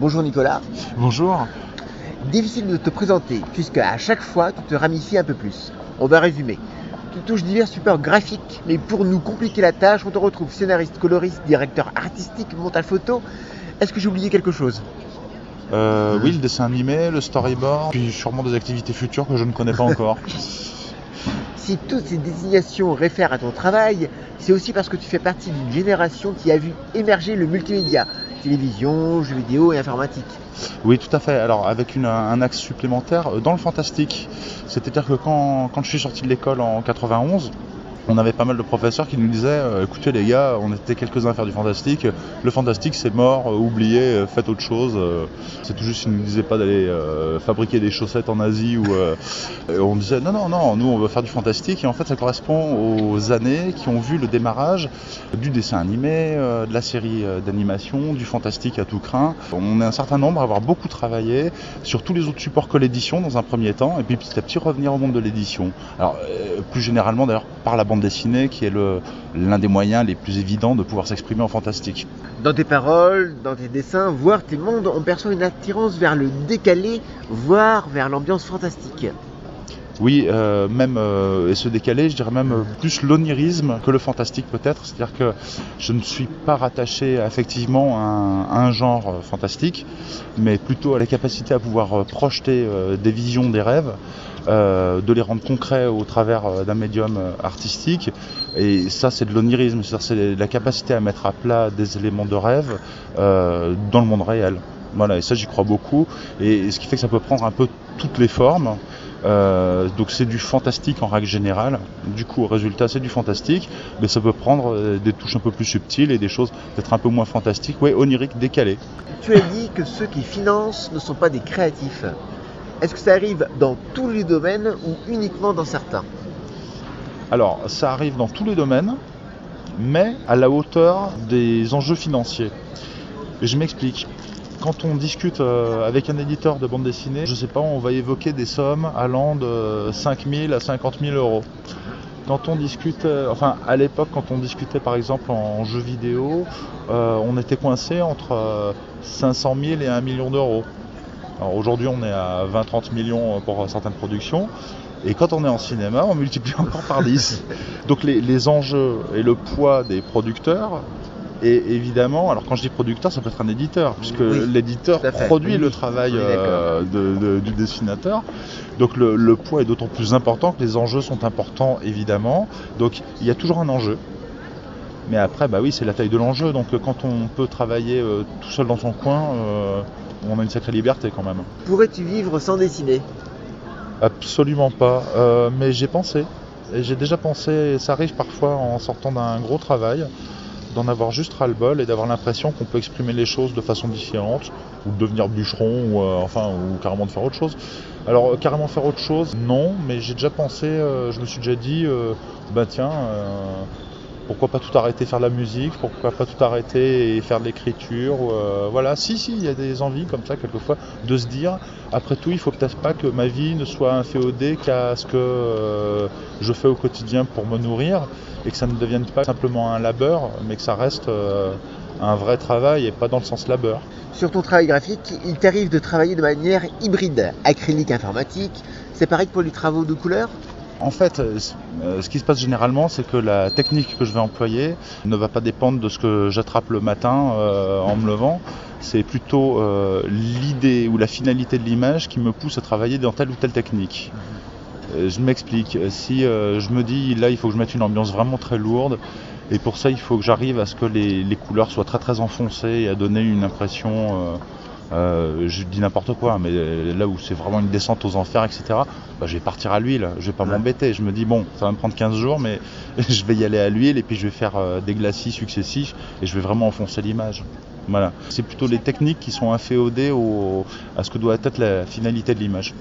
Bonjour Nicolas. Bonjour. Difficile de te présenter puisque à chaque fois tu te ramifies un peu plus. On va résumer. Tu touches divers supports graphiques, mais pour nous compliquer la tâche, on te retrouve scénariste, coloriste, directeur artistique, montage photo. Est-ce que j'ai oublié quelque chose? Euh, oui, le dessin animé, le storyboard, puis sûrement des activités futures que je ne connais pas encore. Si toutes ces désignations réfèrent à ton travail, c'est aussi parce que tu fais partie d'une génération qui a vu émerger le multimédia, télévision, jeux vidéo et informatique. Oui, tout à fait. Alors, avec un axe supplémentaire euh, dans le fantastique. C'est-à-dire que quand, quand je suis sorti de l'école en 91, on avait pas mal de professeurs qui nous disaient euh, écoutez, les gars, on était quelques-uns à faire du fantastique. Le fantastique, c'est mort, euh, oubliez, euh, faites autre chose. C'est tout juste qu'ils nous disaient pas d'aller fabriquer des chaussettes en Asie. Ou, on disait non, non, non, nous, on veut faire du fantastique. Et en fait, ça correspond aux années qui ont vu le démarrage du dessin animé, de la série d'animation, du fantastique à tout craint. On est un certain nombre à avoir beaucoup travaillé sur tous les autres supports que l'édition dans un premier temps, et puis petit à petit revenir au monde de l'édition. Alors plus généralement d'ailleurs par la bande dessinée qui est l'un des moyens les plus évidents de pouvoir s'exprimer en fantastique. Dans tes paroles, dans tes dessins, voire tes mondes, on perçoit une attirance vers le décalé, voire vers l'ambiance fantastique. Oui, euh, même euh, et se décaler, je dirais même euh, plus l'onirisme que le fantastique peut-être. C'est-à-dire que je ne suis pas rattaché effectivement à un, à un genre fantastique, mais plutôt à la capacité à pouvoir projeter des visions, des rêves, euh, de les rendre concrets au travers euh, d'un médium euh, artistique. Et ça, c'est de l'onirisme, c'est-à-dire c'est la capacité à mettre à plat des éléments de rêve dans le monde réel. Voilà, et ça j'y crois beaucoup, et ce qui fait que ça peut prendre un peu toutes les formes. Donc c'est du fantastique en règle générale. Du coup, au résultat, c'est du fantastique, mais ça peut prendre des touches un peu plus subtiles et des choses peut-être un peu moins fantastiques, ouais, oniriques, décalées. Tu as dit que ceux qui financent ne sont pas des créatifs. Est-ce que ça arrive dans tous les domaines ou uniquement dans certains? Alors, ça arrive dans tous les domaines, mais à la hauteur des enjeux financiers. Je m'explique. Quand on discute euh, avec un éditeur de bande dessinée, je sais pas, on va évoquer des sommes allant de 5 000 à 50 000 euros. Quand on discute, euh, enfin à l'époque, quand on discutait par exemple en jeu vidéo, euh, on était coincé entre euh, 500 000 et 1 million d'euros. Alors aujourd'hui, on est à 20-30 millions pour certaines productions. Et quand on est en cinéma, on multiplie encore par 10. Donc les, les enjeux et le poids des producteurs, et évidemment, alors quand je dis producteur, ça peut être un éditeur, puisque Oui, l'éditeur produit Oui, le travail Oui, euh, de- de- du dessinateur. Donc le, le poids est d'autant plus important que les enjeux sont importants, évidemment. Donc il y a toujours un enjeu. Mais après, bah oui, c'est la taille de l'enjeu. Donc euh, quand on peut travailler euh, tout seul dans son coin, euh, on a une sacrée liberté quand même. Pourrais-tu vivre sans dessiner? Absolument pas. Euh, mais j'ai pensé. Et j'ai déjà pensé, et ça arrive parfois en sortant d'un gros travail, d'en avoir juste ras-le-bol et d'avoir l'impression qu'on peut exprimer les choses de façon différente, ou de devenir bûcheron, ou euh, enfin, ou carrément de faire autre chose. Alors, euh, carrément faire autre chose, non, mais j'ai déjà pensé, euh, je me suis déjà dit, bah tiens, pourquoi pas tout arrêter, faire de la musique, pourquoi pas tout arrêter et faire de l'écriture, euh, voilà, si, si, il y a des envies comme ça, quelquefois, de se dire, après tout, il faut peut-être pas que ma vie ne soit inféodée qu'à ce que euh, je fais au quotidien pour me nourrir, et que ça ne devienne pas simplement un labeur, mais que ça reste euh, un vrai travail et pas dans le sens labeur. Sur ton travail graphique, il t'arrive de travailler de manière hybride, acrylique informatique. C'est pareil pour les travaux de couleur? En fait, euh, euh, ce qui se passe généralement, c'est que la technique que je vais employer ne va pas dépendre de ce que j'attrape le matin euh, en me levant. C'est plutôt l'idée ou la finalité de l'image qui me pousse à travailler dans telle ou telle technique. Je m'explique. Si je me dis là, il faut que je mette une ambiance vraiment très lourde, et pour ça, il faut que j'arrive à ce que les couleurs soient très très enfoncées et à donner une impression. Euh, euh, je dis n'importe quoi, mais là où c'est vraiment une descente aux enfers, etc., bah, je vais partir à l'huile, je vais pas m'embêter. Je me dis, bon, ça va me prendre 15 jours, mais je vais y aller à l'huile et puis je vais faire euh, des glacis successifs et je vais vraiment enfoncer l'image. Voilà. C'est plutôt les techniques qui sont inféodées au, à ce que doit être la finalité de l'image.